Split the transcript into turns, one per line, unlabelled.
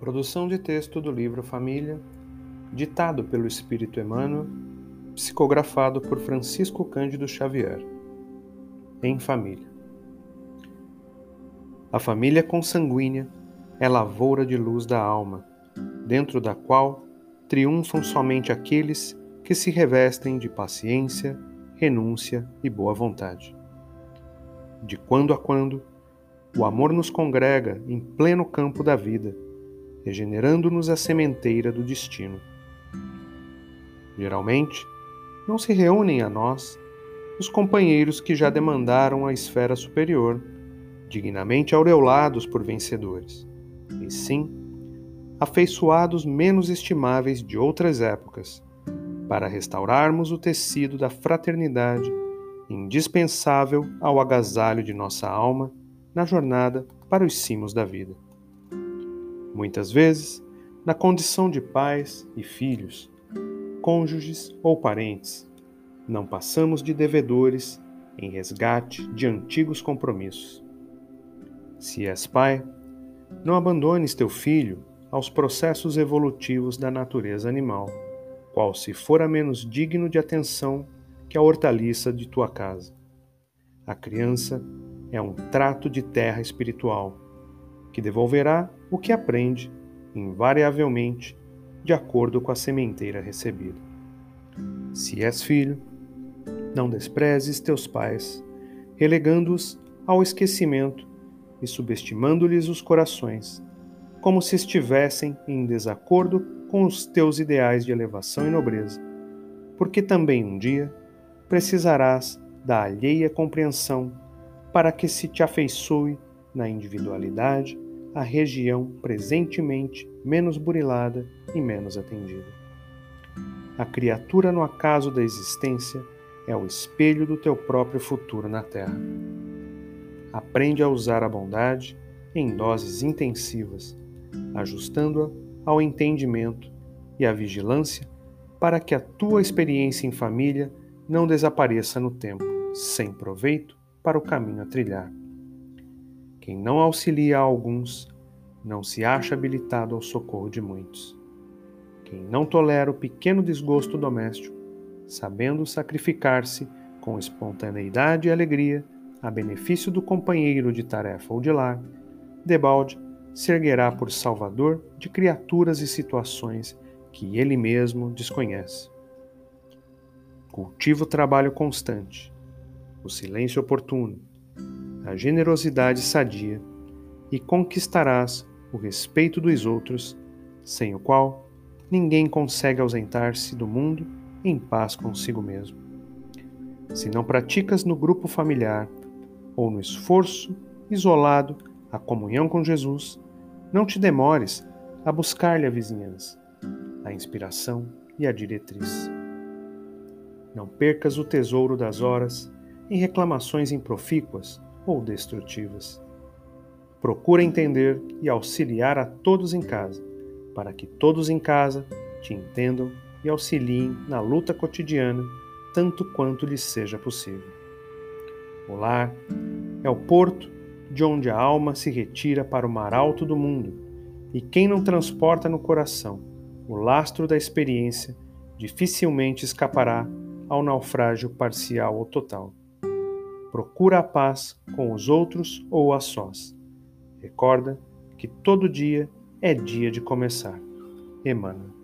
Reprodução de texto do livro Família, ditado pelo Espírito Emmanuel, psicografado por Francisco Cândido Xavier. Em família. A família consanguínea é lavoura de luz da alma, dentro da qual triunfam somente aqueles que se revestem de paciência, renúncia e boa vontade. De quando a quando, o amor nos congrega em pleno campo da vida regenerando-nos a sementeira do destino. Geralmente, não se reúnem a nós os companheiros que já demandaram a esfera superior, dignamente aureolados por vencedores, e sim, afeiçoados menos estimáveis de outras épocas, para restaurarmos o tecido da fraternidade indispensável ao agasalho de nossa alma na jornada para os cimos da vida. Muitas vezes, na condição de pais e filhos, cônjuges ou parentes, não passamos de devedores em resgate de antigos compromissos. Se és pai, não abandones teu filho aos processos evolutivos da natureza animal, qual se fora menos digno de atenção que a hortaliça de tua casa. A criança é um trato de terra espiritual que devolverá o que aprende, invariavelmente, de acordo com a sementeira recebida. Se és filho, não desprezes teus pais, relegando-os ao esquecimento e subestimando-lhes os corações, como se estivessem em desacordo com os teus ideais de elevação e nobreza, porque também um dia precisarás da alheia compreensão para que se te afeiçoe na individualidade a região presentemente menos burilada e menos atendida. A criatura no acaso da existência é o espelho do teu próprio futuro na Terra. Aprende a usar a bondade em doses intensivas, ajustando-a ao entendimento e à vigilância para que a tua experiência em família não desapareça no tempo, sem proveito para o caminho a trilhar. Quem não auxilia a alguns, não se acha habilitado ao socorro de muitos. Quem não tolera o pequeno desgosto doméstico, sabendo sacrificar-se com espontaneidade e alegria a benefício do companheiro de tarefa ou de lar, debalde se erguerá por salvador de criaturas e situações que ele mesmo desconhece. Cultiva o trabalho constante, o silêncio oportuno, a generosidade sadia e conquistarás o respeito dos outros, sem o qual ninguém consegue ausentar-se do mundo em paz consigo mesmo. Se não praticas no grupo familiar ou no esforço isolado a comunhão com Jesus, não te demores a buscar-lhe a vizinhança, a inspiração e a diretriz. Não percas o tesouro das horas em reclamações improfícuas ou destrutivas. Procura entender e auxiliar a todos em casa, para que todos em casa te entendam e auxiliem na luta cotidiana tanto quanto lhes seja possível. O lar é o porto de onde a alma se retira para o mar alto do mundo, e quem não transporta no coração o lastro da experiência dificilmente escapará ao naufrágio parcial ou total procura a paz com os outros ou a sós. Recorda que todo dia é dia de começar. Emmanuel.